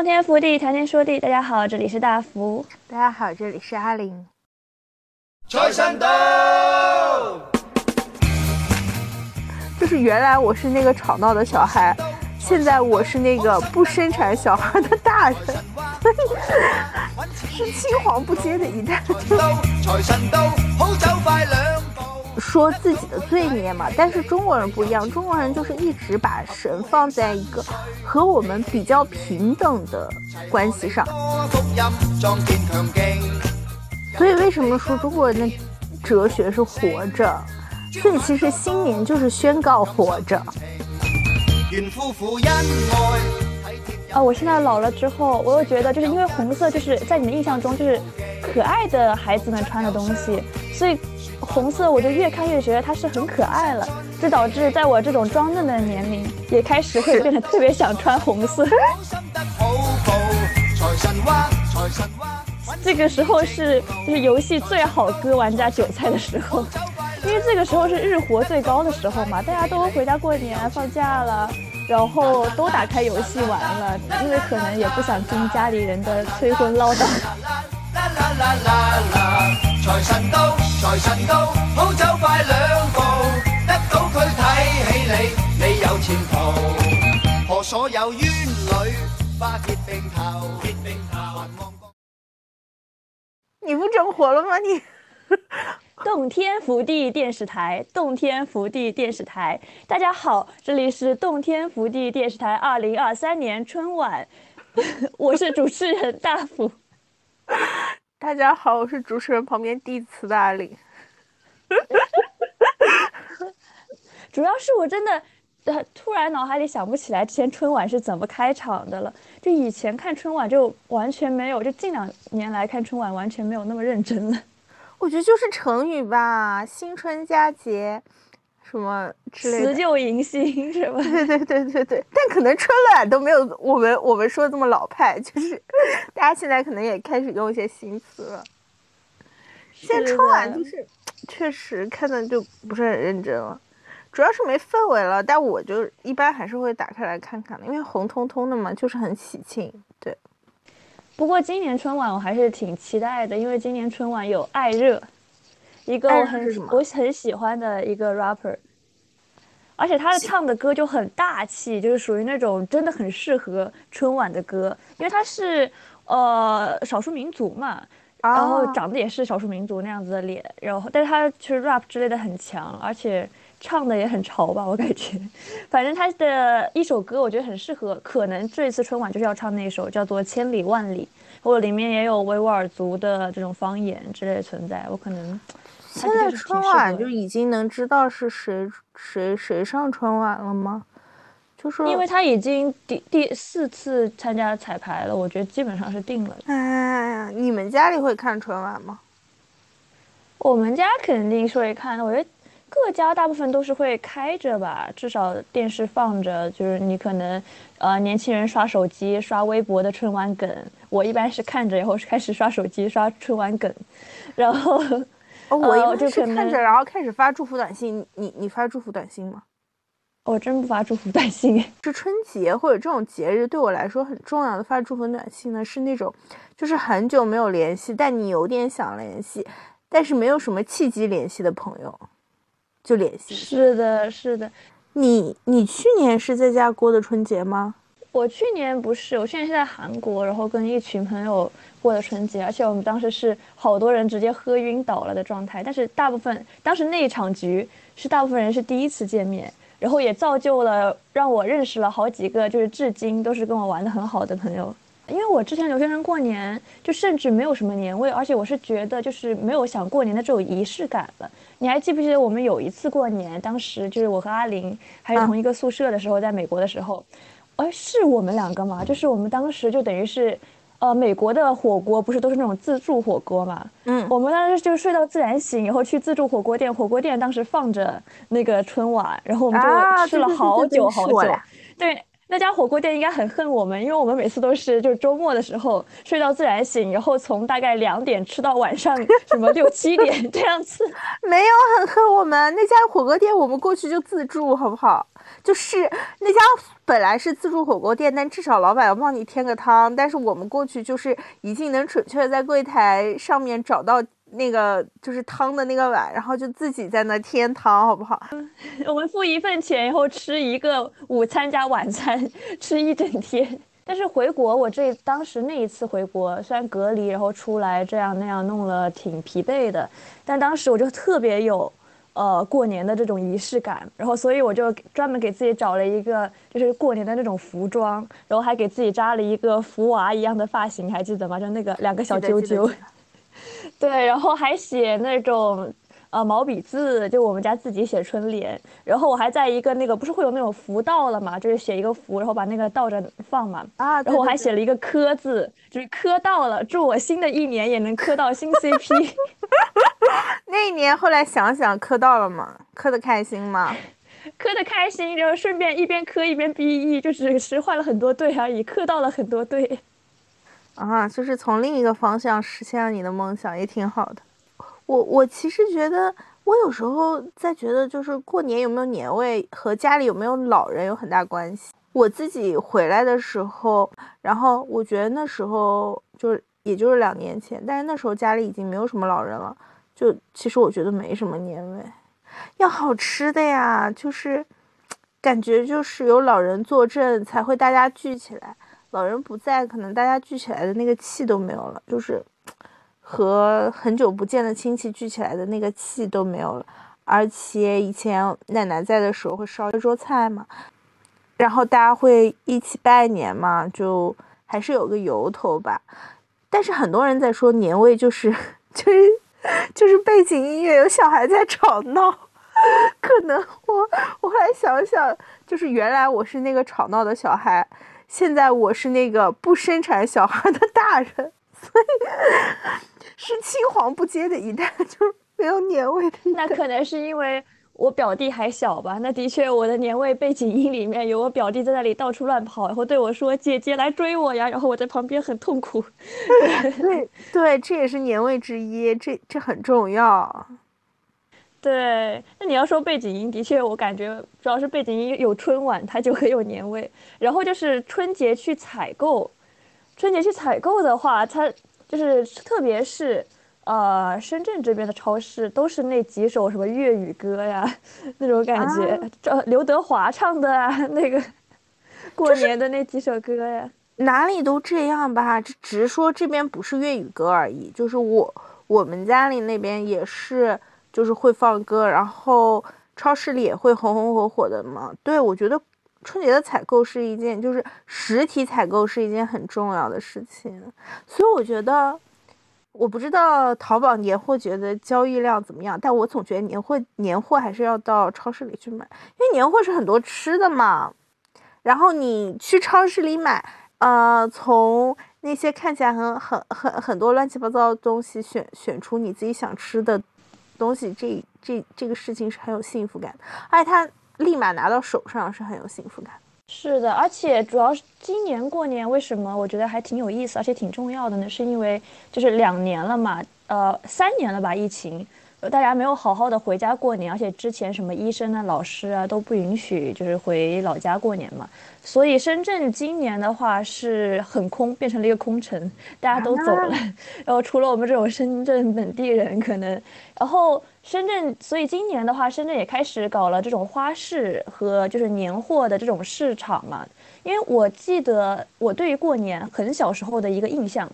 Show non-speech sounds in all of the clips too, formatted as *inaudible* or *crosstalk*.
洞天福地，谈天说地。大家好，这里是大福。大家好，这里是阿玲。财神到！就是原来我是那个吵闹的小孩，现在我是那个不生产小孩的大人，是青黄不接的一代。财神到，好走快两步。说自己的罪孽嘛，但是中国人不一样，中国人就是一直把神放在一个和我们比较平等的关系上。所以为什么说中国人的哲学是活着？所以其实新年就是宣告活着。愿夫妇恩爱，体贴啊，我现在老了之后，我又觉得就是因为红色就是在你的印象中就是可爱的孩子们穿的东西，所以红色我就越看越觉得它是很可爱了，这导致在我这种装嫩的年龄，也开始会变得特别想穿红色。*laughs* 这个时候是就是游戏最好割玩家韭菜的时候，因为这个时候是日活最高的时候嘛，大家都回家过年放假了，然后都打开游戏玩了，因为可能也不想听家里人的催婚唠叨。啦啦啦啦啦！財神到，財神到，好走快兩步，得到佢睇起你，你有前途。何所有冤侶，花結並頭，結並頭，還望過。你不整活了吗你？*laughs* 洞天福地电视台，洞天福地电视台，大家好，这里是洞天福地电视台二零二三年春晚，*laughs* 我是主持人大福。大家好，我是主持人旁边递词的阿玲。*laughs* 主要是我真的，呃，突然脑海里想不起来之前春晚是怎么开场的了。就以前看春晚就完全没有，就近两年来看春晚完全没有那么认真了。我觉得就是成语吧，新春佳节，什么之类的。辞旧迎新是吧？对对对对对，但可能春晚都没有我们我们说的这么老派，就是 *laughs* 大家现在可能也开始用一些新词了。现在春晚就是确实看的就不是很认真了，主要是没氛围了。但我就一般还是会打开来看看的，因为红彤彤的嘛，就是很喜庆。对，不过今年春晚我还是挺期待的，因为今年春晚有艾热，一个我很我很喜欢的一个 rapper，而且他的唱的歌就很大气，就是属于那种真的很适合春晚的歌，因为他是呃少数民族嘛，然后啊长得也是少数民族那样子的脸，然后但是他其实 rap 之类的很强，而且唱的也很潮吧，我感觉。反正他的一首歌我觉得很适合，可能这一次春晚就是要唱那首叫做《千里万里》，或者里面也有维吾尔族的这种方言之类的存在，我可能。它现在春晚就已经能知道是谁谁谁上春晚了吗？就是因为他已经第第四次参加彩排了，我觉得基本上是定了。哎呀，你们家里会看春晚吗？我们家肯定是会看的，我觉得各家大部分都是会开着吧，至少电视放着，就是你可能呃年轻人刷手机、刷微博的春晚梗，我一般是看着以后开始刷手机、刷春晚梗，然后哦，我一是看着，然后开始发祝福短信。你你你发祝福短信吗？我真不发祝福短信。是春节或者这种节日对我来说很重要的发祝福短信呢，是那种就是很久没有联系，但你有点想联系，但是没有什么契机联系的朋友，就联系。是的，是的，你你去年是在家过的春节吗？我去年不是，我去年是在韩国，然后跟一群朋友过的春节，而且我们当时是好多人直接喝晕倒了的状态。但是大部分当时那一场局是大部分人是第一次见面，然后也造就了让我认识了好几个就是至今都是跟我玩的很好的朋友。因为我之前留学生过年就甚至没有什么年味，而且我是觉得就是没有想过年的这种仪式感了。你还记不记得我们有一次过年，当时就是我和阿玲还有同一个宿舍的时候，在美国的时候，哎，是我们两个嘛？就是我们当时就等于是，呃，美国的火锅不是都是那种自助火锅嘛？嗯我们当时就睡到自然醒以后去自助火锅店，火锅店当时放着那个春晚，然后我们啊就吃了好久好久。对，那家火锅店应该很恨我们，因为我们每次都是就是周末的时候睡到自然醒，然后从大概两点吃到晚上 *laughs* 什么六七点这样子。*laughs* 没有很恨我们那家火锅店，我们过去就自助，好不好？就是那家本来是自助火锅店，但至少老板要帮你添个汤。但是我们过去就是已经能准确在柜台上面找到那个就是汤的那个碗，然后就自己在那添汤，好不好？*laughs* 我们付一份钱，然后吃一个午餐加晚餐，*laughs* 吃一整天。但是回国，我这当时那一次回国，虽然隔离，然后出来这样那样弄了挺疲惫的，但当时我就特别有。呃，过年的这种仪式感，然后所以我就专门给自己找了一个就是过年的那种服装，然后还给自己扎了一个福娃一样的发型，还记得吗？就那个两个小揪揪，对，然后还写那种。呃，毛笔字就我们家自己写春联，然后我还在一个那个不是会有那种福到了嘛，就是写一个福，然后把那个倒着放嘛，啊，然后我还写了一个磕字，就是磕到了，祝我新的一年也能磕到新 CP。*laughs* 那一年后来想想磕到了吗？磕的开心吗？*laughs* 磕的开心，然后顺便一边磕一边 BE，就只是换了很多队而已，磕到了很多队。啊，就是从另一个方向实现了你的梦想，也挺好的。我我其实觉得，我有时候在觉得，就是过年有没有年味和家里有没有老人有很大关系。我自己回来的时候，然后我觉得那时候就是也就是两年前，但是那时候家里已经没有什么老人了，就其实我觉得没什么年味，要好吃的呀，就是感觉就是有老人坐镇才会大家聚起来，老人不在，可能大家聚起来的那个气都没有了，就是。和很久不见的亲戚聚起来的那个气都没有了，而且以前奶奶在的时候会烧一桌菜嘛，然后大家会一起拜年嘛，就还是有个由头吧。但是很多人在说年味就是就是就是背景音乐有小孩在吵闹，可能我我后来想想，就是原来我是那个吵闹的小孩，现在我是那个不生产小孩的大人。所以是青黄不接的一代，*laughs* 就是没有年味的。那可能是因为我表弟还小吧。那的确，我的年味背景音里面有我表弟在那里到处乱跑，然后对我说：“姐姐来追我呀！”然后我在旁边很痛苦。*laughs* 对对，这也是年味之一，这这很重要。对，那你要说背景音，的确我感觉主要是背景音有春晚，它就很有年味。然后就是春节去采购。春节去采购的话，它就是特别是，呃，深圳这边的超市都是那几首什么粤语歌呀，那种感觉，这刘德华唱的啊，那个 *laughs* 过年的那几首歌呀，哪里都这样吧，只只是说这边不是粤语歌而已，就是我我们家里那边也是，就是会放歌，然后超市里也会红红火火的嘛。对，我觉得。春节的采购是一件，就是实体采购是一件很重要的事情，所以我觉得，我不知道淘宝年货觉得交易量怎么样，但我总觉得年货年货还是要到超市里去买，因为年货是很多吃的嘛。然后你去超市里买，呃，从那些看起来很很很很多乱七八糟的东西选选出你自己想吃的东西，这这这个事情是很有幸福感，而且他。立马拿到手上是很有幸福感。是的，而且主要是今年过年，为什么我觉得还挺有意思，而且挺重要的呢？是因为就是两年了嘛，呃，三年了吧，疫情。大家没有好好的回家过年，而且之前什么医生啊、老师啊都不允许，就是回老家过年嘛。所以深圳今年的话是很空，变成了一个空城，大家都走了。*laughs* 然后除了我们这种深圳本地人可能，然后深圳，所以今年的话，深圳也开始搞了这种花市和就是年货的这种市场嘛。因为我记得我对于过年很小时候的一个印象。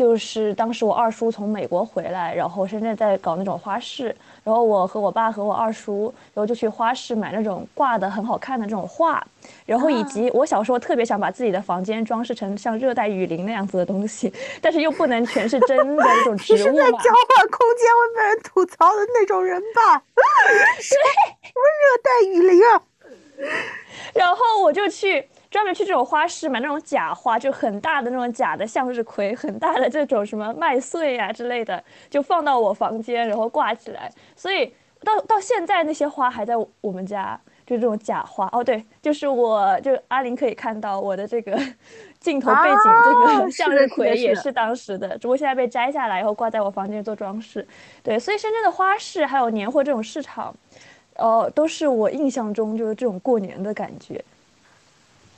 就是当时我二叔从美国回来，然后深圳在搞那种花市，然后我和我爸和我二叔，然后就去花市买那种挂的很好看的这种画，然后以及我小时候特别想把自己的房间装饰成像热带雨林那样子的东西，但是又不能全是真的那种植物嘛。是在交换空间会被人吐槽的那种人吧？*laughs* 对，什么热带雨林啊？然后我就去。专门去这种花市买那种假花，就很大的那种假的向日葵，很大的这种什么麦穗呀之类的，就放到我房间，然后挂起来。所以到到现在那些花还在我们家。就这种假花。哦，对，就是我，就阿林可以看到我的这个 *laughs* 镜头背景，这个 *laughs* 向日葵也是当时的，只不过现在被摘下来以后挂在我房间做装饰。对，所以深圳的花市还有年货这种市场，呃，都是我印象中就是这种过年的感觉。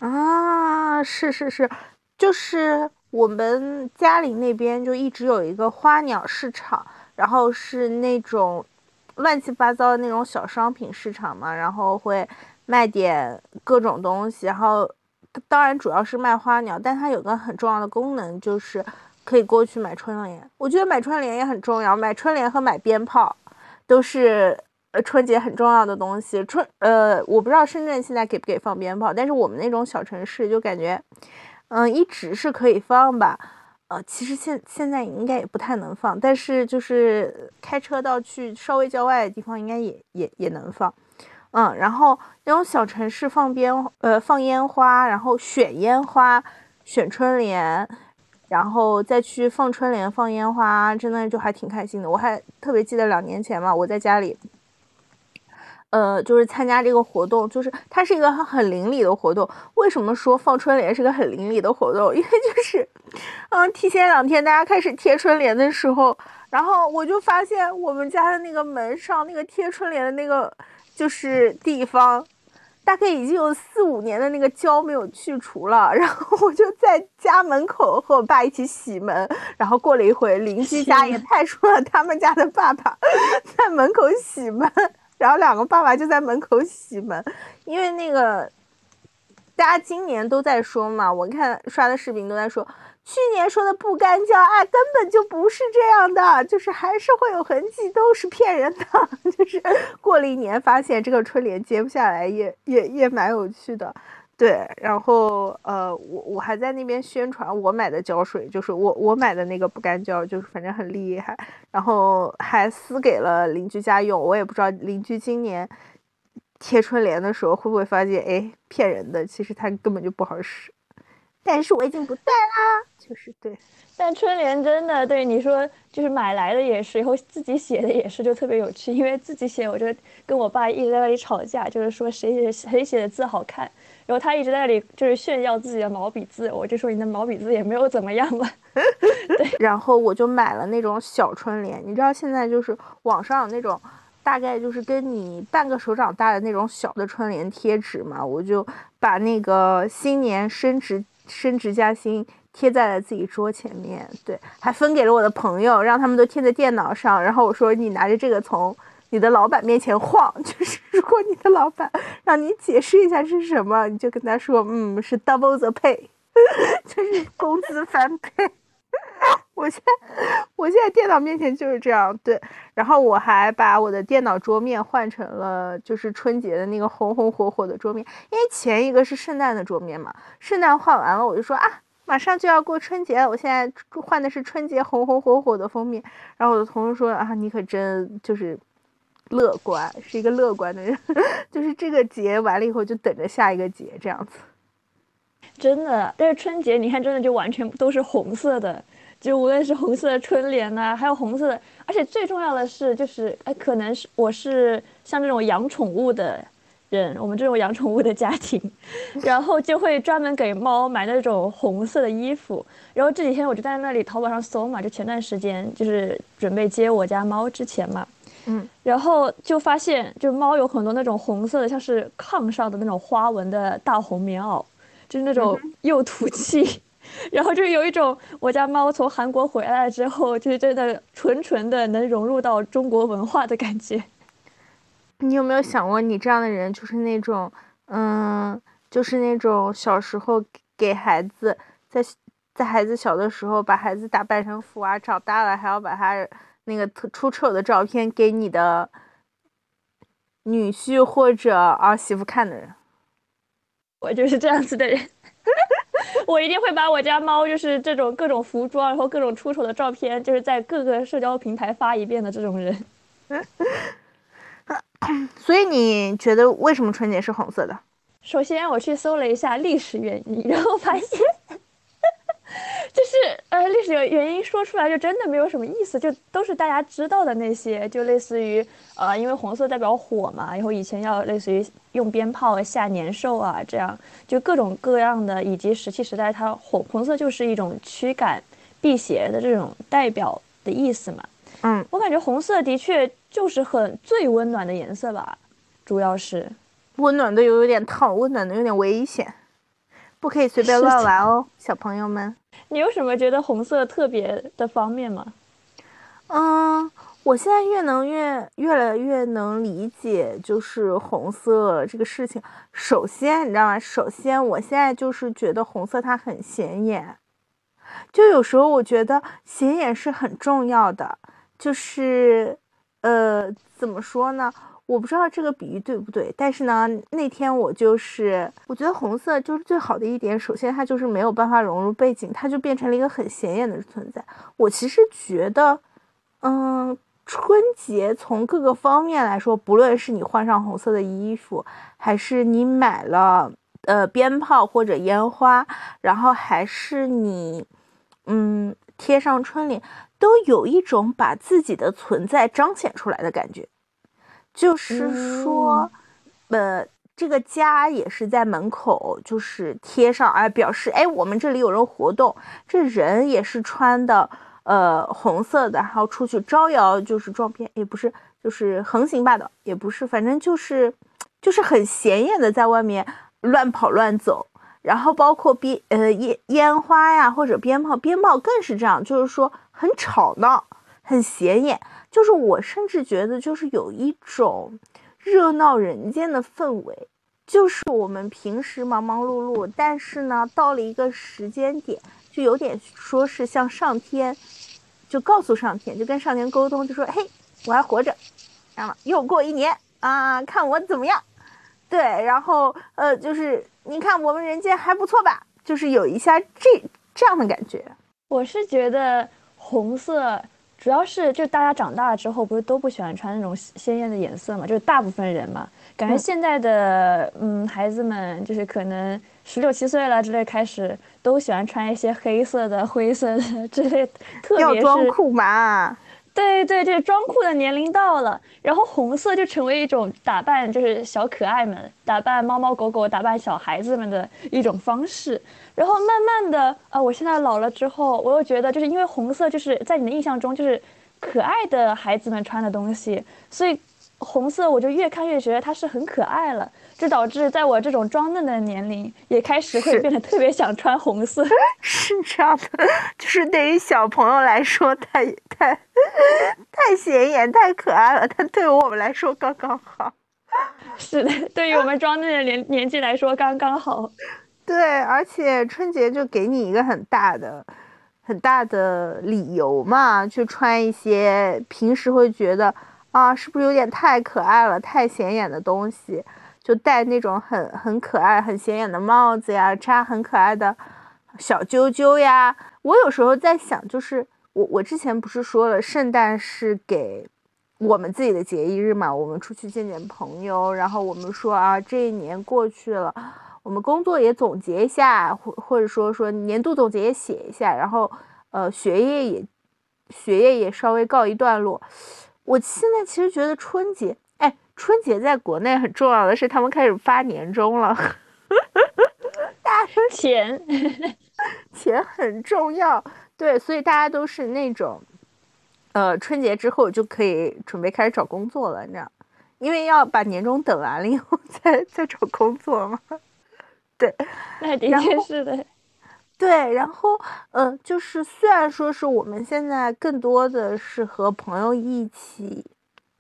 啊，是是是，就是我们家里那边就一直有一个花鸟市场，然后是那种乱七八糟的那种小商品市场嘛，然后会卖点各种东西，然后当然主要是卖花鸟，但它有个很重要的功能，就是可以过去买春联。我觉得买春联也很重要，买春联和买鞭炮都是。呃，春节很重要的东西，春呃，我不知道深圳现在给不给放鞭炮，但是我们那种小城市就感觉，嗯，一直是可以放吧。呃，其实现现在应该也不太能放，但是就是开车到去稍微郊外的地方，应该也也也能放。嗯，然后那种小城市放鞭呃放烟花，然后选烟花、选春联，然后再去放春联、放烟花，真的就还挺开心的。我还特别记得两年前嘛，我在家里。呃，就是参加这个活动，就是它是一个很邻里的活动。为什么说放春联是个很邻里的活动？*laughs* 因为就是，嗯，提前两天大家开始贴春联的时候，然后我就发现我们家的那个门上那个贴春联的那个就是地方，大概已经有四五年的那个胶没有去除了。*laughs* 然后我就在家门口和我爸一起洗门，然后过了一会，邻居家也派出了他们家的爸爸 *laughs* 在门口洗门。然后两个爸爸就在门口洗门，因为那个大家今年都在说嘛，我看刷的视频都在说，去年说的不干胶，啊，根本就不是这样的，就是还是会有痕迹，都是骗人的。*laughs* 就是过了一年，发现这个春联揭不下来，也也也蛮有趣的。对，然后呃，我我还在那边宣传我买的胶水，就是我我买的那个不干胶，就是反正很厉害，然后还撕给了邻居家用。我也不知道邻居今年贴春联的时候会不会发现，哎，骗人的，其实它根本就不好使。但是我已经不带啦，就是对。但春联真的对你说，就是买来的也是，以后自己写的也是，就特别有趣。因为自己写，我就跟我爸一直在那里吵架，就是说谁写谁写的字好看。然后他一直在那里就是炫耀自己的毛笔字，我就说你的毛笔字也没有怎么样吧。*laughs* 对，然后我就买了那种小春联，你知道现在就是网上有那种大概就是跟你半个手掌大的那种小的春联贴纸嘛，我就把那个新年升职升职加薪贴在了自己桌前面，对，还分给了我的朋友，让他们都贴在电脑上，然后我说你拿着这个从。你的老板面前晃，*laughs* 就是如果你的老板让你解释一下是什么，你就跟他说，嗯，是 double the pay，*laughs* 就是工资翻倍。*laughs* 我现在我现在电脑面前就是这样，对。然后我还把我的电脑桌面换成了就是春节的那个红红火火的桌面，因为前一个是圣诞的桌面嘛，圣诞换完了，我就说啊，马上就要过春节了，我现在换的是春节红红火火的封面。然后我的同事说啊，你可真就是。乐观是一个乐观的人，*laughs* 就是这个节完了以后就等着下一个节这样子。真的，但是春节你看，真的就完全都是红色的，就无论是红色的春联呐，还有红色的，而且最重要的是，就是哎，可能是我是像这种养宠物的人，我们这种养宠物的家庭，然后就会专门给猫买那种红色的衣服。然后这几天我就在那里淘宝上搜嘛，就前段时间就是准备接我家猫之前嘛。嗯，然后就发现，就猫有很多那种红色的，像是炕上的那种花纹的大红棉袄，就是那种又土气，*laughs* 然后就有一种我家猫从韩国回来之后，就是真的纯纯的能融入到中国文化的感觉。你有没有想过，你这样的人就是那种，嗯，就是那种小时候给孩子在在孩子小的时候把孩子打扮成富娃，长大了还要把他。那个特出丑的照片给你的女婿或者儿媳妇看的人，我就是这样子的人。*laughs* 我一定会把我家猫就是这种各种服装，然后各种出丑的照片，就是在各个社交平台发一遍的这种人。*coughs* 所以你觉得为什么春节是红色的？首先我去搜了一下历史原因，然后发现。就是呃，历史些原因说出来就真的没有什么意思，就都是大家知道的那些，就类似于呃，因为红色代表火嘛，然后以前要类似于用鞭炮吓年兽啊，这样就各种各样的，以及石器时代它红红色就是一种驱赶、辟邪的这种代表的意思嘛。嗯，我感觉红色的确就是很最温暖的颜色吧，主要是温暖的又有点烫，温暖的有点危险，不可以随便乱玩哦，小朋友们。你有什么觉得红色特别的方面吗？嗯，我现在越能越越来越能理解，就是红色这个事情。首先，你知道吗？首先，我现在就是觉得红色它很显眼，就有时候我觉得显眼是很重要的。就是，呃，怎么说呢？我不知道这个比喻对不对，但是呢，那天我就是，我觉得红色就是最好的一点。首先，它就是没有办法融入背景，它就变成了一个很显眼的存在。我其实觉得，嗯，春节从各个方面来说，不论是你换上红色的衣服，还是你买了呃鞭炮或者烟花，然后还是你，嗯，贴上春联。都有一种把自己的存在彰显出来的感觉，就是说，呃，这个家也是在门口，就是贴上，哎，表示，哎，我们这里有人活动。这人也是穿的，呃，红色的，然后出去招摇，就是撞骗，也不是，就是横行霸道，也不是，反正就是，就是很显眼的在外面乱跑乱走。然后包括鞭，呃，烟烟花呀，或者鞭炮，鞭炮更是这样，就是说。很吵闹，很显眼，就是我甚至觉得，就是有一种热闹人间的氛围。就是我们平时忙忙碌碌，但是呢，到了一个时间点，就有点说是像上天，就告诉上天，就跟上天沟通，就说：“嘿，我还活着，然后又过一年啊，看我怎么样。”对，然后呃，就是你看我们人间还不错吧？就是有一下这这样的感觉。我是觉得。红色主要是就大家长大了之后，不是都不喜欢穿那种鲜艳的颜色嘛？就是大部分人嘛，感觉现在的嗯孩子们就是可能十六七岁了之类，开始都喜欢穿一些黑色的、灰色的 *laughs* 之类，特别是装酷嘛。对对，这个装酷的年龄到了，然后红色就成为一种打扮，就是小可爱们打扮猫猫狗狗、打扮小孩子们的一种方式。然后慢慢的啊，我现在老了之后，我又觉得就是因为红色就是在你的印象中就是可爱的孩子们穿的东西，所以红色我就越看越觉得它是很可爱了。就导致在我这种装嫩的年龄，也开始会变得特别想穿红色。*laughs* 是这样的，就是对于小朋友来说，太太太显眼、太可爱了。但对于我们来说，刚刚好。*laughs* 是的，对于我们装嫩的年年纪来说，刚刚好。*laughs* 对，而且春节就给你一个很大的、很大的理由嘛，去穿一些平时会觉得啊，是不是有点太可爱了、太显眼的东西。就戴那种很很可爱、很显眼的帽子呀，扎很可爱的小揪揪呀。我有时候在想，就是我我之前不是说了，圣诞是给我们自己的节日嘛，我们出去见见朋友，然后我们说啊，这一年过去了，我们工作也总结一下，或或者说说年度总结也写一下，然后呃学业也学业也稍微告一段落。我现在其实觉得春节。春节在国内很重要的是，他们开始发年终了。*laughs* 大家钱，钱很重要，对，所以大家都是那种，呃，春节之后就可以准备开始找工作了，你知道，因为要把年终等完了以后再再找工作嘛。对，*laughs* 那的确是的。*laughs* 对，然后，呃，就是虽然说是我们现在更多的是和朋友一起。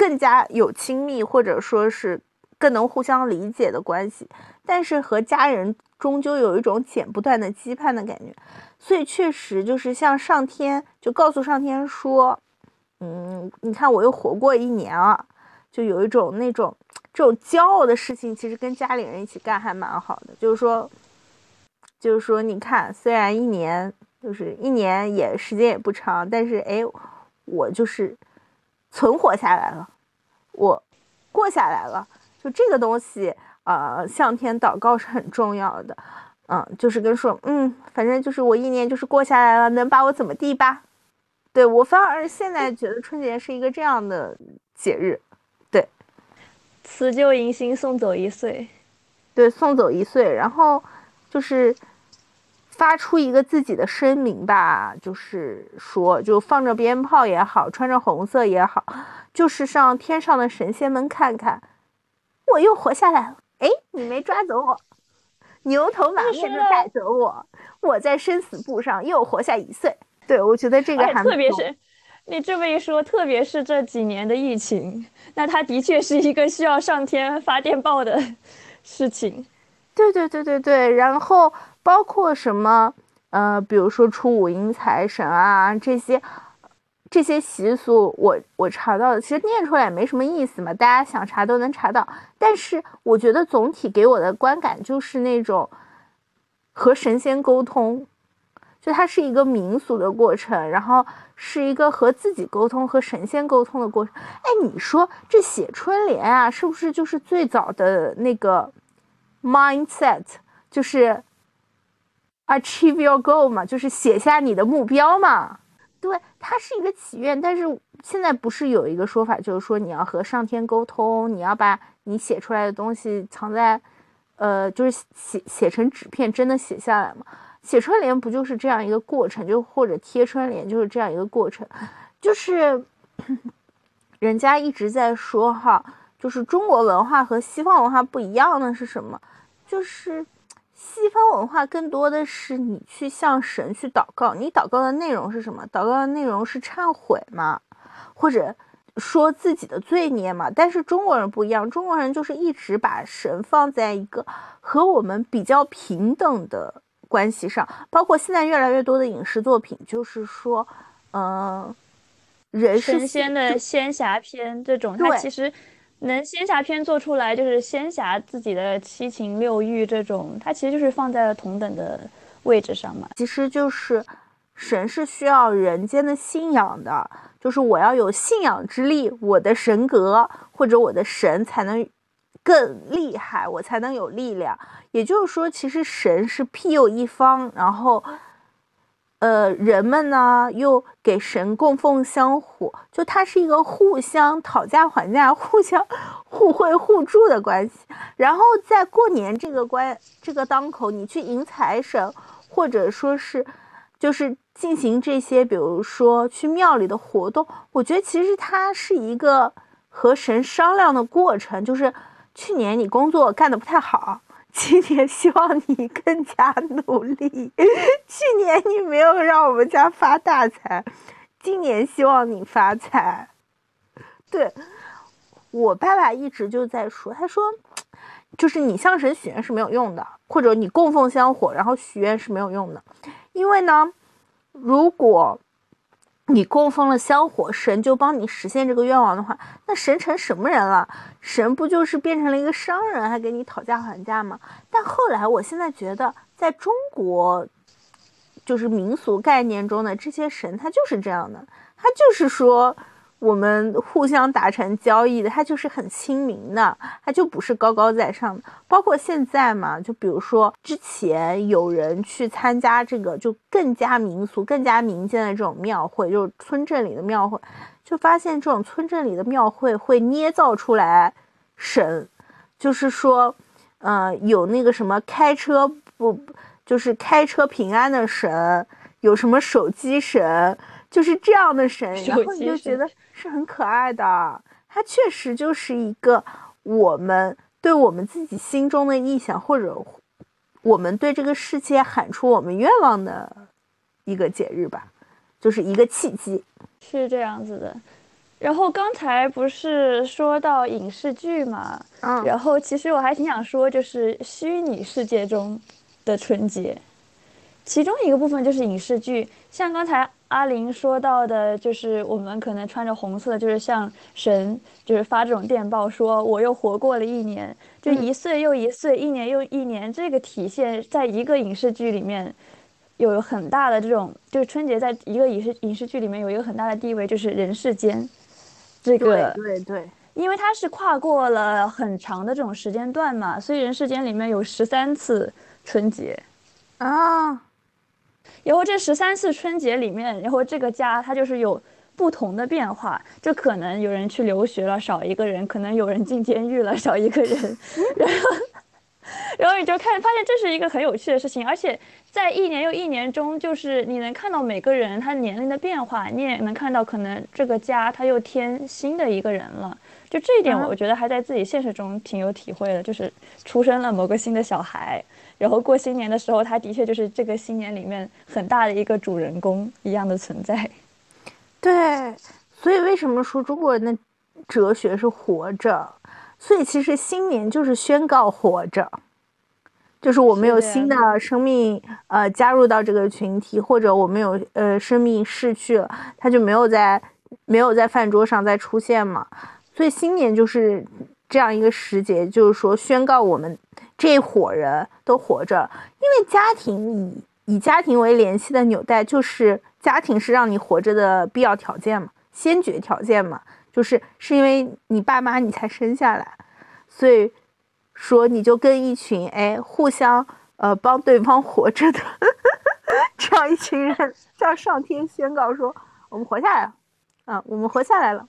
更加有亲密，或者说是更能互相理解的关系，但是和家人终究有一种剪不断的羁绊的感觉，所以确实就是像上天就告诉上天说，嗯，你看我又活过一年了，就有一种那种这种骄傲的事情，其实跟家里人一起干还蛮好的，就是说，就是说，你看虽然一年就是一年也时间也不长，但是哎，我就是存活下来了。我过下来了，就这个东西，呃，向天祷告是很重要的，嗯，就是跟说，嗯，反正就是我一年就是过下来了，能把我怎么地吧？对我反而现在觉得春节是一个这样的节日，对，辞旧迎新，送走一岁，对，送走一岁，然后就是发出一个自己的声明吧，就是说，就放着鞭炮也好，穿着红色也好，就是上天上的神仙们看看，我又活下来了，哎，你没抓走我，牛头马面的带走我，我在生死簿上又活下一岁。对，我觉得这个还特别是你这么一说，特别是这几年的疫情，那它的确是一个需要上天发电报的事情。对对对对对，然后包括什么呃，比如说初五迎财神啊这些这些习俗，我我查到的，其实念出来也没什么意思嘛，大家想查都能查到。但是我觉得总体给我的观感就是那种和神仙沟通。就它是一个民俗的过程，然后是一个和自己沟通、和神仙沟通的过程。哎，你说这写春联啊，是不是就是最早的那个 mindset，就是 achieve your goal 嘛，就是写下你的目标嘛？对，它是一个祈愿，但是现在不是有一个说法，就是说你要和上天沟通，你要把你写出来的东西藏在，呃，就是写写成纸片，真的写下来吗？写春联不就是这样一个过程，就或者贴春联就是这样一个过程，就是 *coughs* 人家一直在说哈，就是中国文化和西方文化不一样的是什么？就是西方文化更多的是你去向神去祷告，你祷告的内容是什么？祷告的内容是忏悔嘛，或者说自己的罪孽嘛。但是中国人不一样，中国人就是一直把神放在一个和我们比较平等的。关系上，包括现在越来越多的影视作品，就是说，嗯，人神仙的仙侠片这种，它其实能仙侠片做出来，就是仙侠自己的七情六欲这种，它其实就是放在了同等的位置上嘛。其实就是神是需要人间的信仰的，就是我要有信仰之力，我的神格或者我的神才能。更厉害，我才能有力量。也就是说，其实神是庇佑一方，然后，呃，人们呢又给神供奉香火，就它是一个互相讨价还价、互相互惠互助的关系。然后在过年这个关这个当口，你去迎财神，或者说是就是进行这些，比如说去庙里的活动，我觉得其实它是一个和神商量的过程，就是。去年你工作干得不太好，今年希望你更加努力。去年你没有让我们家发大财，今年希望你发财。对我爸爸一直就在说，他说，就是你向神许愿是没有用的，或者你供奉香火然后许愿是没有用的，因为呢，如果。你供奉了香火，神就帮你实现这个愿望的话，那神成什么人了？神不就是变成了一个商人，还给你讨价还价吗？但后来，我现在觉得，在中国，就是民俗概念中的这些神，他就是这样的，他就是说。我们互相达成交易的，他就是很亲民的，他就不是高高在上的。包括现在嘛，就比如说之前有人去参加这个，就更加民俗、更加民间的这种庙会，就是村镇里的庙会，就发现这种村镇里的庙会会捏造出来神，就是说，呃，有那个什么开车不，就是开车平安的神，有什么手机神。就是这样的神，然后你就觉得是很可爱的。它确实就是一个我们对我们自己心中的意想，或者我们对这个世界喊出我们愿望的一个节日吧，就是一个契机。是这样子的。然后刚才不是说到影视剧嘛，嗯，然后其实我还挺想说，就是虚拟世界中的春节，其中一个部分就是影视剧，像刚才。阿玲说到的，就是我们可能穿着红色，就是像神，就是发这种电报，说我又活过了一年，就一岁又一岁，一年又一年。这个体现在一个影视剧里面，有很大的这种，就是春节在一个影视影视剧里面有一个很大的地位，就是人世间，这个对对，因为它是跨过了很长的这种时间段嘛，所以人世间里面有十三次春节。啊。然后这十三次春节里面，然后这个家它就是有不同的变化，就可能有人去留学了，少一个人；可能有人进监狱了，少一个人。*laughs* 然后，然后你就看发现这是一个很有趣的事情，而且在一年又一年中，就是你能看到每个人他年龄的变化，你也能看到可能这个家他又添新的一个人了。就这一点，我觉得还在自己现实中挺有体会的，就是出生了某个新的小孩。然后过新年的时候，他的确就是这个新年里面很大的一个主人公一样的存在。对，所以为什么说中国人的哲学是活着？所以其实新年就是宣告活着，就是我们有新的生命呃加入到这个群体，或者我们有呃生命逝去了，他就没有在没有在饭桌上再出现嘛。所以新年就是这样一个时节，就是说宣告我们。这一伙人都活着，因为家庭以以家庭为联系的纽带，就是家庭是让你活着的必要条件嘛，先决条件嘛，就是是因为你爸妈你才生下来，所以说你就跟一群哎互相呃帮对方活着的 *laughs* 这样一群人向上天宣告说我们活下来了，啊，我们活下来了，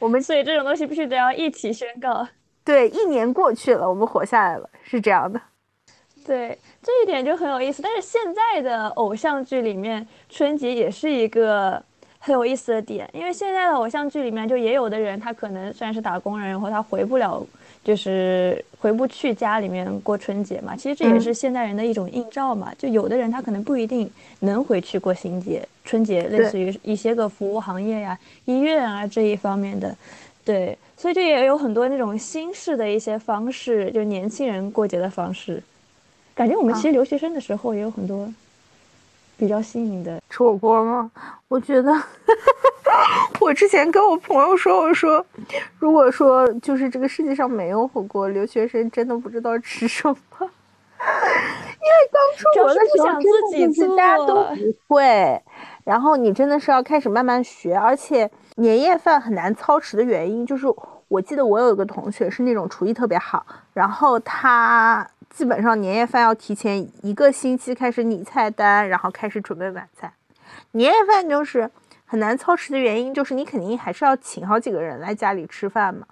我们所以这种东西必须得要一起宣告。对，一年过去了，我们活下来了，是这样的。*laughs* 对，这一点就很有意思。但是现在的偶像剧里面，春节也是一个很有意思的点，因为现在的偶像剧里面，就也有的人他可能虽然是打工人，然后他回不了，就是回不去家里面过春节嘛。其实这也是现代人的一种映照嘛。就有的人他可能不一定能回去过新节、春节，类似于一些个服务行业呀、医院啊这一方面的，对。所以这也有很多那种新式的一些方式，就年轻人过节的方式。感觉我们其实留学生的时候也有很多比较新颖的吃火锅吗？我觉得，*laughs* 我之前跟我朋友说，我说，如果说就是这个世界上没有火锅，留学生真的不知道吃什么。*laughs* 因为刚出国的时候，真的是大家都不会，然后你真的是要开始慢慢学，而且。年夜饭很难操持的原因，就是我记得我有一个同学是那种厨艺特别好，然后他基本上年夜饭要提前一个星期开始拟菜单，然后开始准备晚餐。年夜饭就是很难操持的原因，就是你肯定还是要请好几个人来家里吃饭嘛，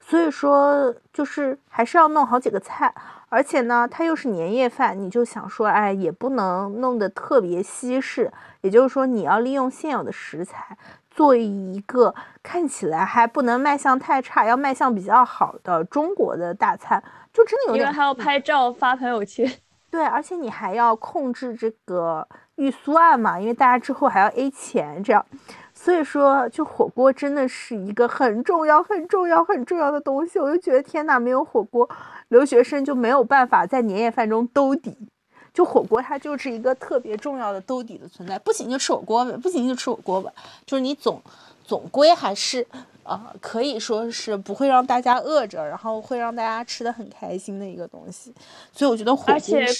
所以说就是还是要弄好几个菜，而且呢，它又是年夜饭，你就想说，哎，也不能弄得特别西式，也就是说你要利用现有的食材。做一个看起来还不能卖相太差，要卖相比较好的中国的大餐，就真的有点。因为还要拍照发朋友圈。*laughs* 对，而且你还要控制这个预算嘛，因为大家之后还要 A 钱，这样。所以说，就火锅真的是一个很重要、很重要、很重要的东西。我就觉得天哪，没有火锅，留学生就没有办法在年夜饭中兜底。就火锅，它就是一个特别重要的兜底的存在。不行就吃火锅呗，不行就吃火锅吧。就是你总总归还是，呃，可以说是不会让大家饿着，然后会让大家吃的很开心的一个东西。所以我觉得火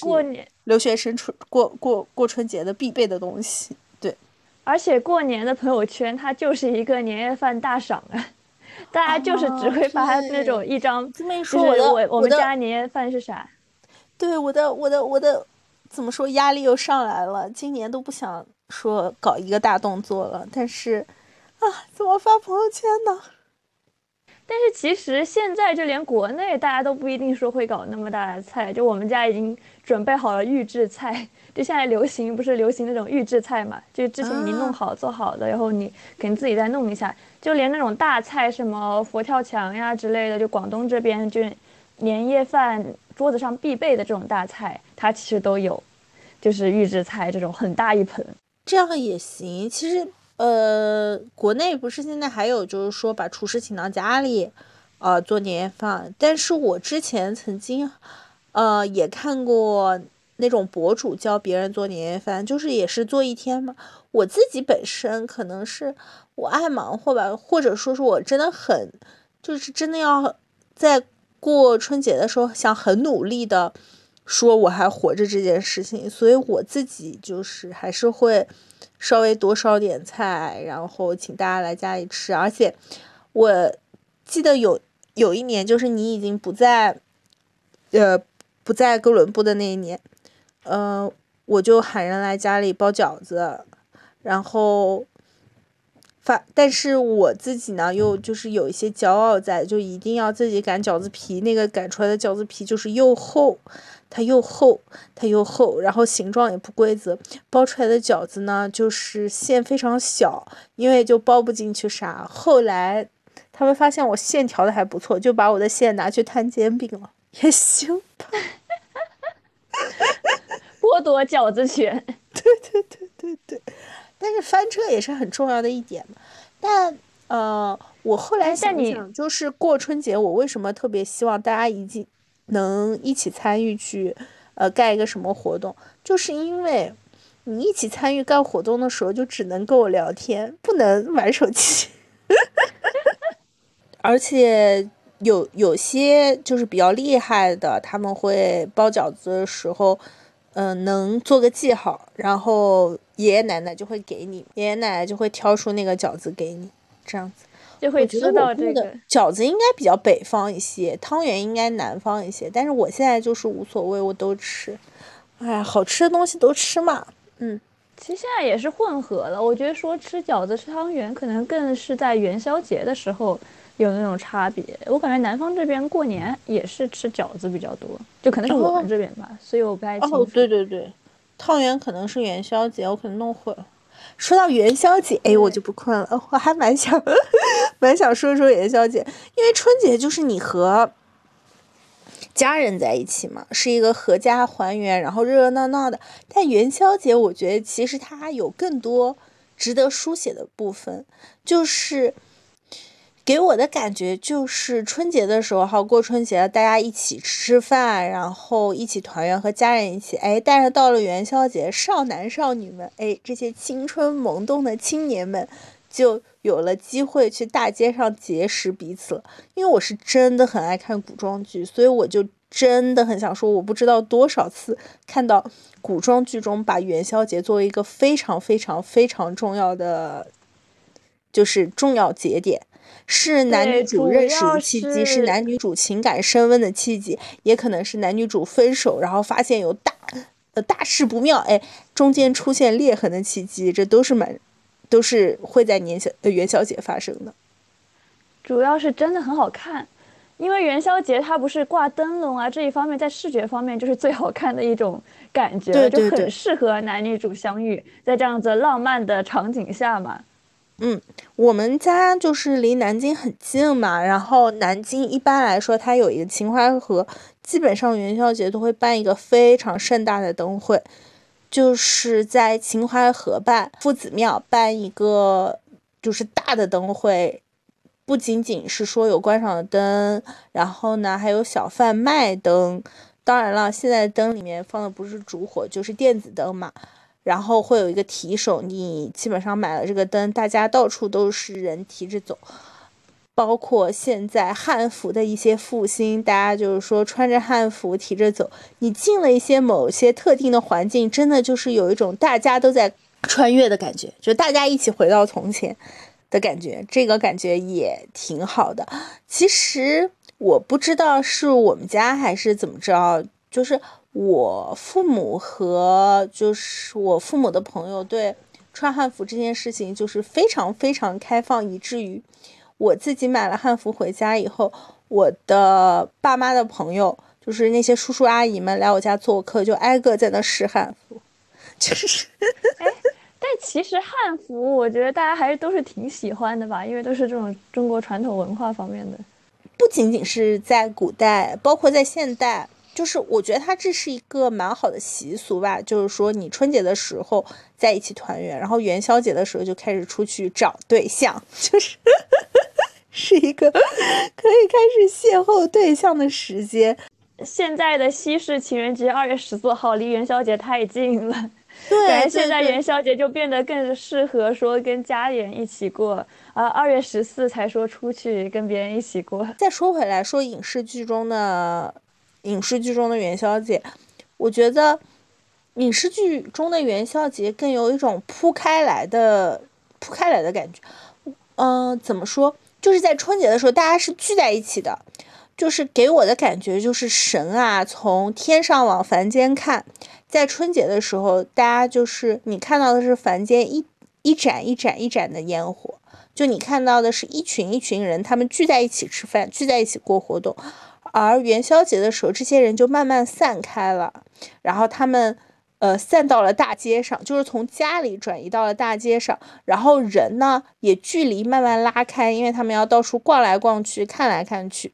锅是留学生春过过过春节的必备的东西。对，而且过年的朋友圈它就是一个年夜饭大赏啊，大家就是只会发那种一张，就是我我们家年夜饭是啥？对，我的我的我的。怎么说压力又上来了？今年都不想说搞一个大动作了，但是，啊，怎么发朋友圈呢？但是其实现在就连国内大家都不一定说会搞那么大的菜，就我们家已经准备好了预制菜，就现在流行不是流行那种预制菜嘛？就之前已经弄好做好的，然后你肯定自己再弄一下，就连那种大菜什么佛跳墙呀之类的，就广东这边就年夜饭。桌子上必备的这种大菜，它其实都有，就是预制菜这种很大一盆，这样也行。其实，呃，国内不是现在还有，就是说把厨师请到家里，呃，做年夜饭。但是我之前曾经，呃，也看过那种博主教别人做年夜饭，就是也是做一天嘛。我自己本身可能是我爱忙活吧，或者说是我真的很，就是真的要在。过春节的时候，想很努力的说我还活着这件事情，所以我自己就是还是会稍微多烧点菜，然后请大家来家里吃。而且我记得有有一年，就是你已经不在，呃，不在哥伦布的那一年，呃，我就喊人来家里包饺子，然后发，但是我自己呢，又就是有一些骄傲在，就一定要自己擀饺子皮，那个擀出来的饺子皮就是又厚，它又厚，它又厚，然后形状也不规则，包出来的饺子呢，就是馅非常小，因为就包不进去啥。后来他们发现我馅调的还不错，就把我的馅拿去摊煎饼了，也行吧。*laughs* 剥夺饺子权，*laughs* 对对对对对，但是翻车也是很重要的一点嘛。但呃，我后来想你想，就是过春节，我为什么特别希望大家一起能一起参与去呃干一个什么活动，就是因为你一起参与干活动的时候，就只能跟我聊天，不能玩手机，*laughs* 而且。有有些就是比较厉害的，他们会包饺子的时候，嗯，能做个记号，然后爷爷奶奶就会给你，爷爷奶奶就会挑出那个饺子给你，这样子就会知道这个饺子应该比较北方一些，汤圆应该南方一些，但是我现在就是无所谓，我都吃，哎呀，好吃的东西都吃嘛，嗯，其实现在也是混合了，我觉得说吃饺子吃汤圆，可能更是在元宵节的时候。有那种差别，我感觉南方这边过年也是吃饺子比较多，就可能是我们这边吧，所以我不太清楚。哦，对对对，汤圆可能是元宵节，我可能弄混了。说到元宵节，哎，我就不困了，我还蛮想，*laughs* 蛮想说说元宵节，因为春节就是你和家人在一起嘛，是一个合家团圆，然后热热闹闹的。但元宵节，我觉得其实它有更多值得书写的部分，就是。给我的感觉就是春节的时候哈，过春节大家一起吃饭，然后一起团圆，和家人一起。哎，但是到了元宵节，少男少女们，哎，这些青春萌动的青年们，就有了机会去大街上结识彼此了。因为我是真的很爱看古装剧，所以我就真的很想说，我不知道多少次看到古装剧中把元宵节作为一个非常非常非常重要的，就是重要节点。是男女主认识的契机，是男女主情感升温的契机，也可能是男女主分手，然后发现有大呃大事不妙，哎，中间出现裂痕的契机，这都是蛮都是会在年宵呃元宵节发生的。主要是真的很好看，因为元宵节它不是挂灯笼啊，这一方面在视觉方面就是最好看的一种感觉，就很适合男女主相遇在这样子浪漫的场景下嘛。嗯，我们家就是离南京很近嘛，然后南京一般来说，它有一个秦淮河，基本上元宵节都会办一个非常盛大的灯会，就是在秦淮河畔夫子庙办一个就是大的灯会，不仅仅是说有观赏灯，然后呢还有小贩卖灯，当然了，现在灯里面放的不是烛火，就是电子灯嘛。然后会有一个提手，你基本上买了这个灯，大家到处都是人提着走，包括现在汉服的一些复兴，大家就是说穿着汉服提着走。你进了一些某些特定的环境，真的就是有一种大家都在穿越的感觉，就大家一起回到从前的感觉，这个感觉也挺好的。其实我不知道是我们家还是怎么着，就是。我父母和就是我父母的朋友对穿汉服这件事情就是非常非常开放，以至于我自己买了汉服回家以后，我的爸妈的朋友就是那些叔叔阿姨们来我家做客，就挨个在那试汉服，*laughs* 就是，哎，但其实汉服我觉得大家还是都是挺喜欢的吧，因为都是这种中国传统文化方面的，不仅仅是在古代，包括在现代。就是我觉得它这是一个蛮好的习俗吧，就是说你春节的时候在一起团圆，然后元宵节的时候就开始出去找对象，*laughs* 就是是一个可以开始邂逅对象的时间。现在的西式情人节二月十四号离元宵节太近了，对，现在元宵节就变得更适合说跟家里人一起过，啊二月十四才说出去跟别人一起过。再说回来，说影视剧中的。影视剧中的元宵节，我觉得影视剧中的元宵节更有一种铺开来的、铺开来的感觉。嗯，怎么说？就是在春节的时候，大家是聚在一起的，就是给我的感觉就是神啊，从天上往凡间看，在春节的时候，大家就是你看到的是凡间一一盏一盏一盏的烟火，就你看到的是一群一群人，他们聚在一起吃饭，聚在一起过活动，而元宵节的时候，这些人就慢慢散开了，然后他们。呃，散到了大街上，就是从家里转移到了大街上，然后人呢也距离慢慢拉开，因为他们要到处逛来逛去，看来看去，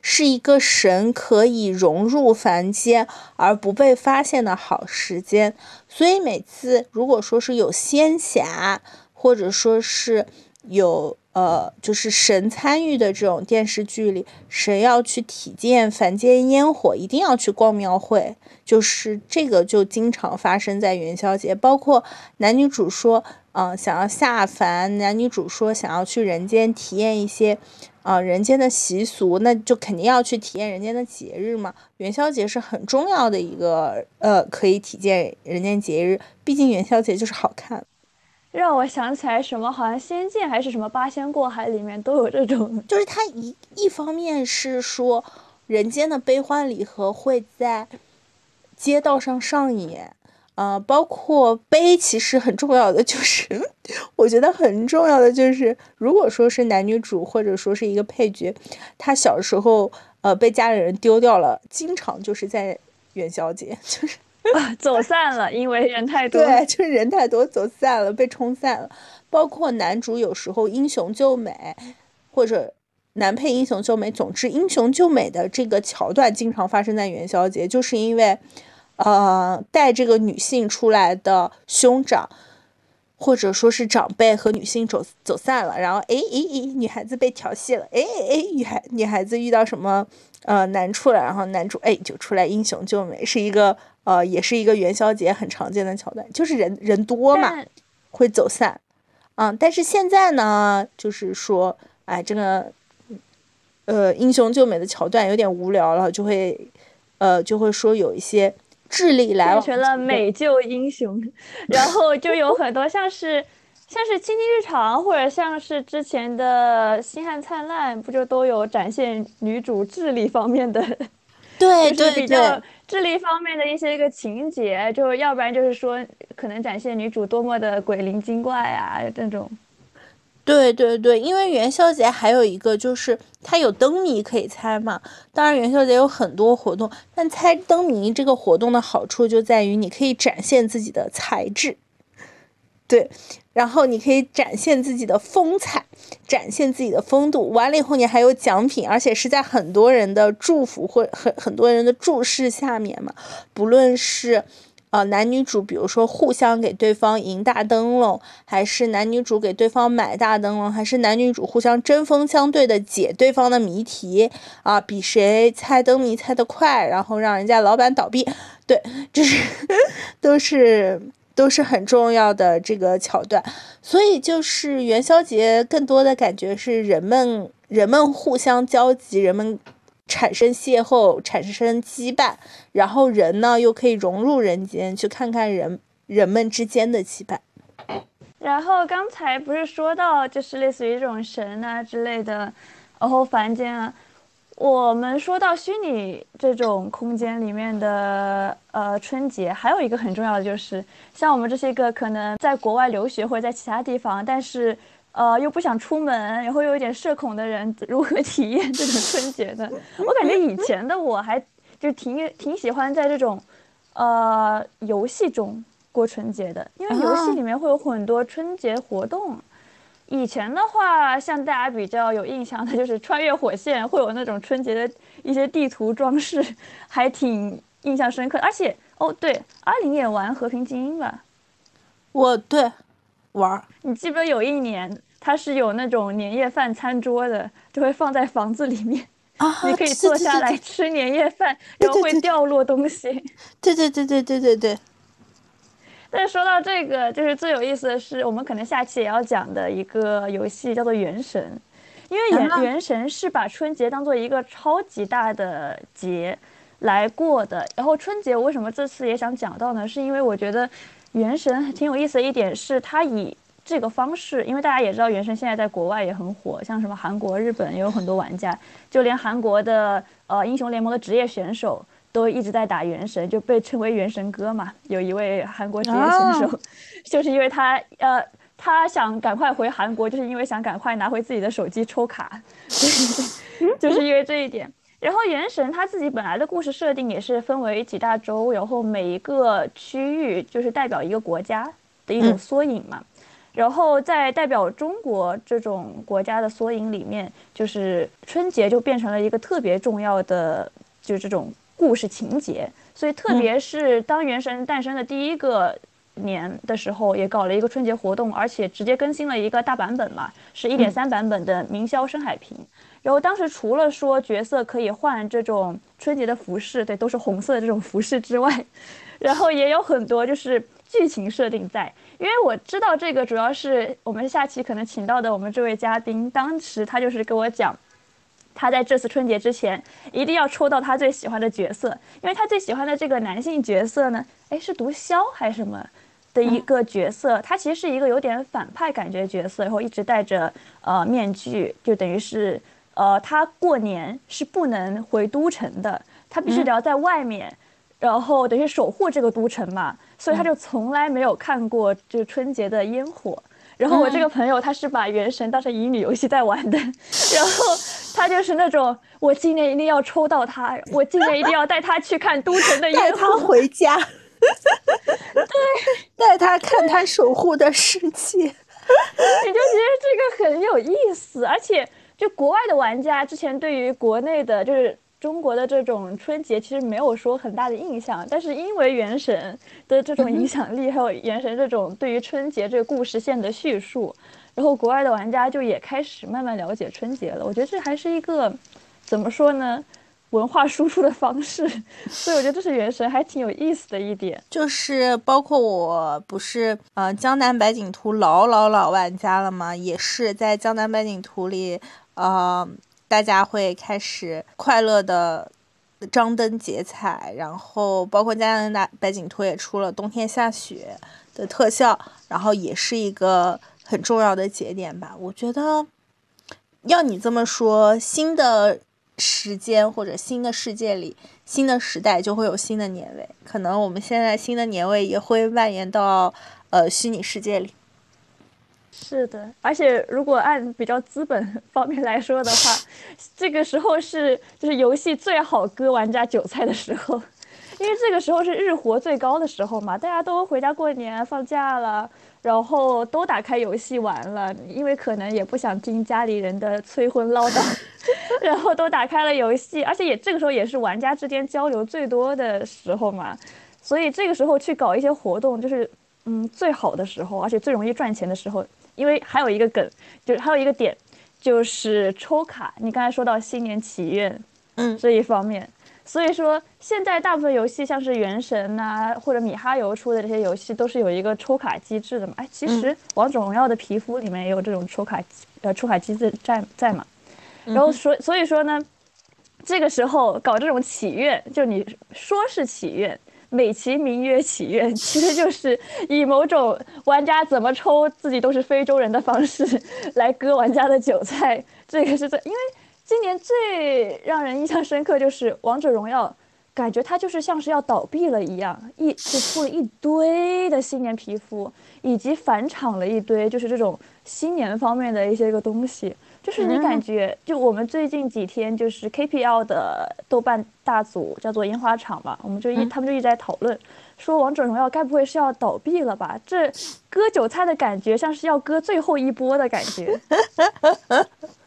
是一个神可以融入凡间而不被发现的好时间。所以每次如果说是有仙侠，或者说是有。呃，就是神参与的这种电视剧里，神要去体验凡间烟火，一定要去逛庙会，就是这个就经常发生在元宵节。包括男女主说，嗯，想要下凡，男女主说想要去人间体验一些，啊，人间的习俗，那就肯定要去体验人间的节日嘛。元宵节是很重要的一个，呃，可以体验人间节日，毕竟元宵节就是好看。让我想起来什么，好像《仙剑》还是什么《八仙过海》里面都有这种，就是它一一方面是说人间的悲欢离合会在街道上上演，呃，包括悲其实很重要的就是，*laughs* 我觉得很重要的就是，如果说是男女主或者说是一个配角，他小时候呃被家里人丢掉了，经常就是在元宵节 *laughs* 就是。啊 *laughs* 走散了，因为人太多。对，就是人太多，走散了，被冲散了。包括男主有时候英雄救美，或者男配英雄救美，总之英雄救美的这个桥段经常发生在元宵节，就是因为，呃，带这个女性出来的兄长，或者说是长辈和女性走走散了，然后哎哎哎，女孩子被调戏了，哎哎，女孩女孩子遇到什么呃难处了，然后男主哎就出来英雄救美，是一个。呃，也是一个元宵节很常见的桥段，就是人人多嘛，会走散，嗯，但是现在呢，就是说，哎，这个，呃，英雄救美的桥段有点无聊了，就会，呃，就会说有一些智力来变成了美。救英雄，*laughs* 然后就有很多像是像是《亲亲日常》或者像是之前的《星汉灿烂》，不就都有展现女主智力方面的，对对对。智力方面的一些个情节，就要不然就是说，可能展现女主多么的鬼灵精怪啊，这种。对对对，因为元宵节还有一个就是它有灯谜可以猜嘛。当然元宵节有很多活动，但猜灯谜这个活动的好处就在于你可以展现自己的才智。对。然后你可以展现自己的风采，展现自己的风度。完了以后，你还有奖品，而且是在很多人的祝福或很很多人的注视下面嘛。不论是，呃，男女主，比如说互相给对方赢大灯笼，还是男女主给对方买大灯笼，还是男女主互相针锋相对的解对方的谜题啊，比谁猜灯谜猜得快，然后让人家老板倒闭。对，就是 *laughs* 都是。都是很重要的这个桥段，所以就是元宵节更多的感觉是人们人们互相交集，人们产生邂逅，产生羁绊，然后人呢又可以融入人间，去看看人人们之间的羁绊。然后刚才不是说到就是类似于这种神啊之类的，然后凡间啊。我们说到虚拟这种空间里面的呃春节，还有一个很重要的就是，像我们这些个可能在国外留学或者在其他地方，但是呃又不想出门，然后又有点社恐的人，如何 *laughs* 体验这种春节呢？我感觉以前的我还就挺挺喜欢在这种呃游戏中过春节的，因为游戏里面会有很多春节活动。以前的话，像大家比较有印象的，就是穿越火线会有那种春节的一些地图装饰，还挺印象深刻。而且，哦对，阿玲也玩和平精英吧？我对玩。你记不记得有一年，它是有那种年夜饭餐桌的，就会放在房子里面，*laughs* 你可以坐下来吃年夜饭，然后会掉落东西。对对对对对对对。但是说到这个，就是最有意思的是，我们可能下期也要讲的一个游戏叫做《原神》，因为《原原神》是把春节当做一个超级大的节来过的。然后春节为什么这次也想讲到呢？是因为我觉得《原神》挺有意思的一点是，它以这个方式，因为大家也知道，原神现在在国外也很火，像什么韩国、日本也有很多玩家，就连韩国的呃英雄联盟的职业选手都一直在打原神，就被称为原神哥嘛。有一位韩国职业选手，*laughs* 就是因为他呃他想赶快回韩国，就是因为想赶快拿回自己的手机抽卡，*laughs* 就是因为这一点。然后原神它自己本来的故事设定也是分为几大洲，然后每一个区域就是代表一个国家的一种缩影嘛。然后在代表中国这种国家的缩影里面，就是春节就变成了一个特别重要的，就是这种故事情节。所以特别是当原神诞生的第一个年的时候，也搞了一个春节活动，而且直接更新了一个大版本嘛，是一点三版本的明霄深海平。然后当时除了说角色可以换这种春节的服饰，对，都是红色的这种服饰之外，然后也有很多就是剧情设定在。因为我知道这个主要是我们下期可能请到的我们这位嘉宾，当时他就是跟我讲，他在这次春节之前一定要抽到他最喜欢的角色，因为他最喜欢的这个男性角色呢，哎，是毒枭还是什么的一个角色？他其实是一个有点反派感觉角色，然后一直戴着呃面具，就等于是。呃，他过年是不能回都城的，他必须得要在外面，然后等于守护这个都城嘛，所以他就从来没有看过这春节的烟火。然后我这个朋友他是把《原神》当成乙女游戏在玩的，然后他就是那种我今年一定要抽到他，我今年一定要带他去看都城的烟火，带他回家，*laughs* 对，带他看他守护的世界，你就觉得这个很有意思，而且。就国外的玩家之前对于国内的，就是中国的这种春节，其实没有说很大的印象。但是因为原神的这种影响力，还有原神这种对于春节这个故事线的叙述，然后国外的玩家就也开始慢慢了解春节了。我觉得这还是一个怎么说呢，文化输出的方式。所以我觉得这是原神还挺有意思的一点。就是包括我不是呃江南百景图老老老玩家了吗？也是在江南百景图里。呃，大家会开始快乐的张灯结彩，然后包括加拿大白景图也出了冬天下雪的特效，然后也是一个很重要的节点吧。我觉得，要你这么说，新的时间或者新的世界里，新的时代就会有新的年味，可能我们现在新的年味也会蔓延到呃虚拟世界里。是的，而且如果按比较资本 *laughs* 方面来说的话，这个时候是就是游戏最好割玩家韭菜的时候，因为这个时候是日活最高的时候嘛，大家都回家过年放假了，然后都打开游戏玩了，因为可能也不想听家里人的催婚唠叨，*laughs* 然后都打开了游戏，而且也这个时候也是玩家之间交流最多的时候嘛，所以这个时候去搞一些活动就是嗯最好的时候，而且最容易赚钱的时候。因为还有一个梗，就是还有一个点，就是抽卡。你刚才说到新年祈愿，嗯，这一方面，所以说现在大部分游戏，像是原神呐，或者米哈游出的这些游戏，都是有一个抽卡机制的嘛。哎，其实王者荣耀的皮肤里面也有这种抽卡，呃，抽卡机制在在嘛。然后所所以说呢，这个时候搞这种祈愿，就你说是祈愿。美其名曰祈愿，其实就是以某种玩家怎么抽自己都是非洲人的方式来割玩家的韭菜。这个是这，因为今年最让人印象深刻就是王者荣耀，感觉它就是像是要倒闭了一样，一就出了一堆的新年皮肤，以及返场了一堆就是这种新年方面的一些个东西。就是你感觉，就我们最近几天，就是 KPL 的豆瓣大组叫做烟花厂嘛，我们就一他们就一直在讨论，说王者荣耀该不会是要倒闭了吧？这割韭菜的感觉像是要割最后一波的感觉。*laughs*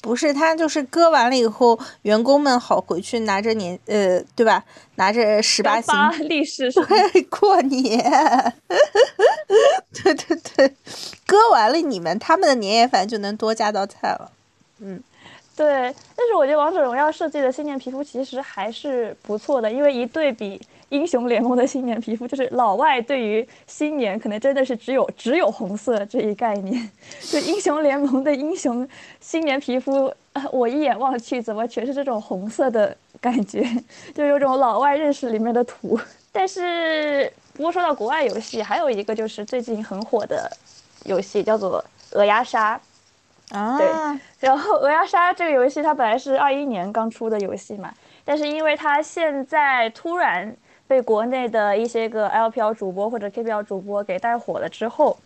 不是，他就是割完了以后，员工们好回去拿着年呃，对吧？拿着十八星利是，对，过年。*laughs* 对对对，割完了你们他们的年夜饭就能多加道菜了。嗯，对。但是我觉得王者荣耀设计的新年皮肤其实还是不错的，因为一对比。英雄联盟的新年皮肤，就是老外对于新年可能真的是只有只有红色这一概念。*laughs* 就英雄联盟的英雄新年皮肤，*laughs* 我一眼望去怎么全是这种红色的感觉，*laughs* 就有种老外认识里面的土。但是不过说到国外游戏，还有一个就是最近很火的游戏，叫做《鹅鸭杀》。啊，对然后《鹅鸭杀》这个游戏它本来是二一年刚出的游戏嘛，但是因为它现在突然被国内的一些个 LPL 主播或者 KPL 主播给带火了之后，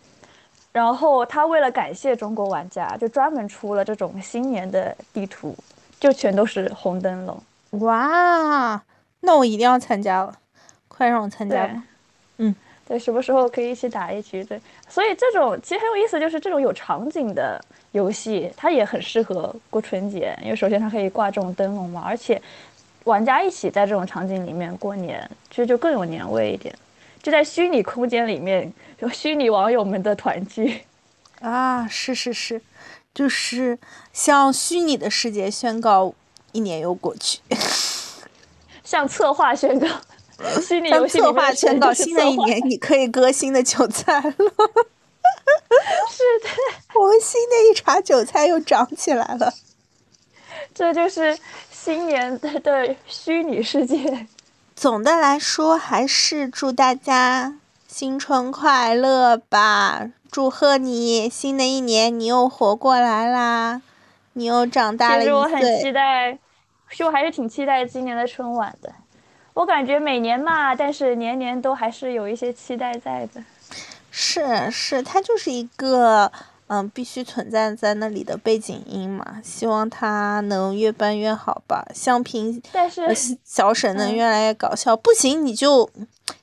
然后他为了感谢中国玩家，就专门出了这种新年的地图，就全都是红灯笼。哇，那我一定要参加了，快让我参加吧。，嗯，对，什么时候可以一起打一局？对，所以这种其实很有意思，就是这种有场景的游戏，它也很适合过春节，因为首先它可以挂这种灯笼嘛，而且玩家一起在这种场景里面过年，其实就更有年味一点。就在虚拟空间里面，有虚拟网友们的团聚。啊，是是是，就是向虚拟的世界宣告一年又过去，向策划宣告，*laughs* 虚拟向游戏里策划宣告新的一年你可以割新的韭菜了。是的，我们新的一茬韭菜又长起来了。这就是新年的 *laughs* 的虚拟世界。总的来说，还是祝大家新春快乐吧！祝贺你，新的一年你又活过来啦，你又长大了其实我很。期待，其实我还是挺期待今年的春晚的。我感觉每年嘛，但是年年都还是有一些期待在的。是是，它就是一个嗯必须存在在那里的背景音嘛，希望它能越办越好吧。相平但是呃小沈能嗯越来越搞笑，不行你就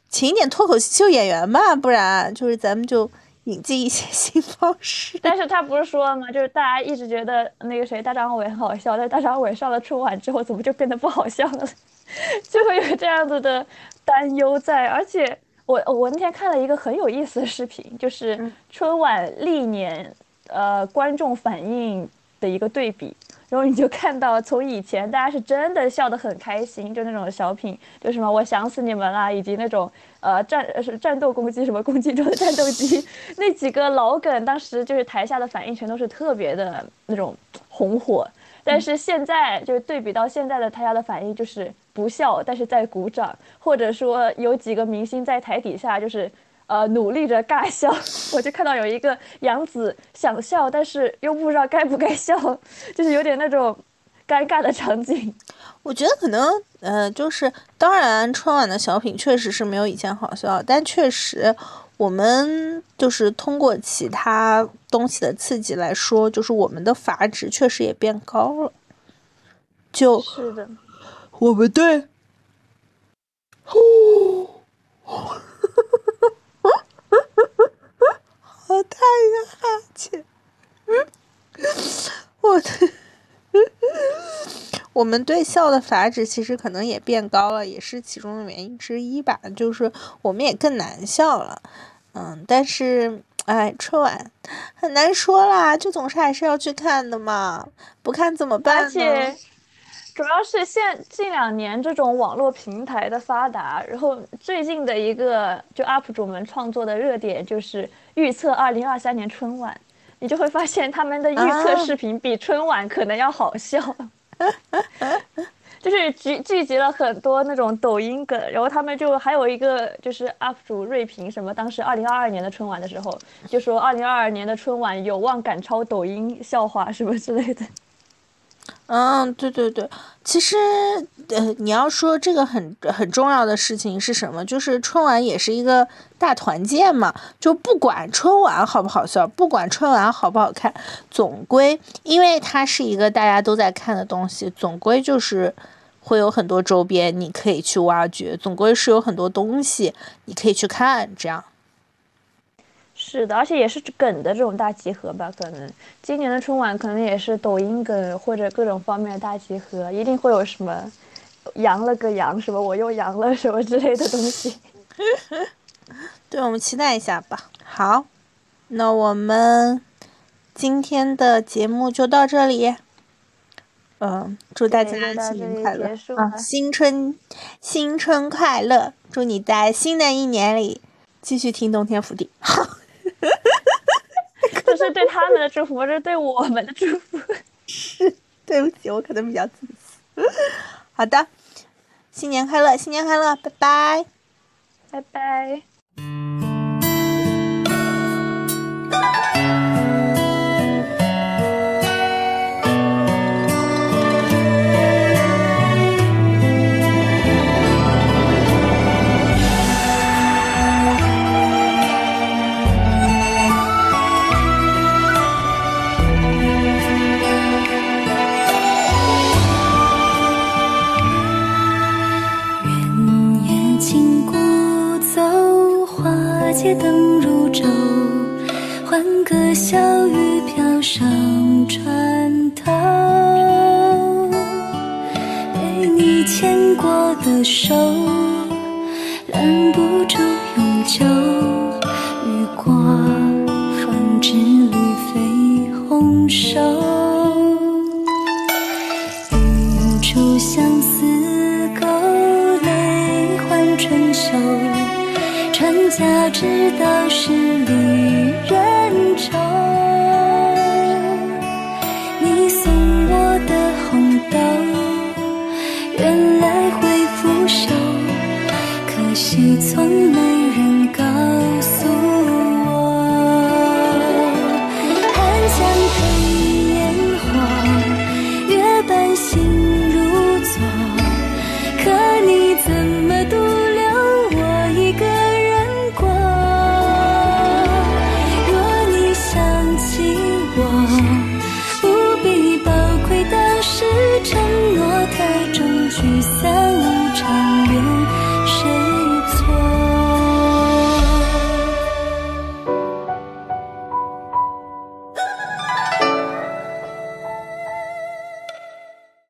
请一点脱口秀演员吧，不然就是咱们就引进一些 *laughs* 新方式。但是他不是说了吗？就是大家一直觉得那个谁大张伟很好笑，但大张伟上了春晚之后，怎么就变得不好笑了？*laughs* 就会有这样子的担忧在。而且我我那天看了一个很有意思的视频，就是春晚历年呃观众反应的一个对比。然后你就看到，从以前大家是真的笑得很开心，就那种小品，就什么我想死你们啦，以及那种呃战呃是战斗攻击什么攻击中的战斗机 *laughs* 那几个老梗，当时就是台下的反应全都是特别的那种红火。但是现在就是对比到现在的台下的反应，就是不笑，但是在鼓掌，或者说有几个明星在台底下就是呃努力着尬笑。*laughs* 我就看到有一个杨紫想笑，但是又不知道该不该笑，就是有点那种尴尬的场景。我觉得可能，呃，就是当然春晚的小品确实是没有以前好笑，但确实我们就是通过其他东西的刺激来说，就是我们的阀值确实也变高了。就是的，我们对，好大一个哈欠，我的。我们对笑的阀值其实可能也变高了，也是其中的原因之一吧。就是我们也更难笑了，嗯，但是哎，春晚很难说啦，就总是还是要去看的嘛，不看怎么办呢？而且主要是现近两年这种网络平台的发达，然后最近的一个就 UP 主们创作的热点就是预测二零二三年春晚，你就会发现他们的预测啊视频比春晚可能要好笑。*laughs* 就是聚聚集了很多那种抖音梗，然后他们就还有一个就是 UP 主瑞平什么，当时二零二二年的春晚的时候，就说二零二二年的春晚有望赶超抖音笑话什么之类的。嗯，对对对，其实呃，你要说这个很很重要的事情是什么？就是春晚也是一个大团建嘛，就不管春晚好不好笑，不管春晚好不好看，总归因为它是一个大家都在看的东西，总归就是会有很多周边你可以去挖掘，总归是有很多东西你可以去看，这样。是的，而且也是梗的这种大集合吧，可能今年的春晚可能也是抖音梗或者各种方面的大集合，一定会有什么阳了个阳，什么我又阳了什么之类的东西。*laughs* 对，我们期待一下吧。好，那我们今天的节目就到这里。嗯，祝大家新年快乐啊！新春新春快乐！祝你在新的一年里继续听冬天福地。*laughs* *laughs* 这是对他们的祝福，这是对我们的祝福。是 *laughs* 对不起，我可能比较自私。好的，新年快乐，新年快乐，拜拜。拜拜。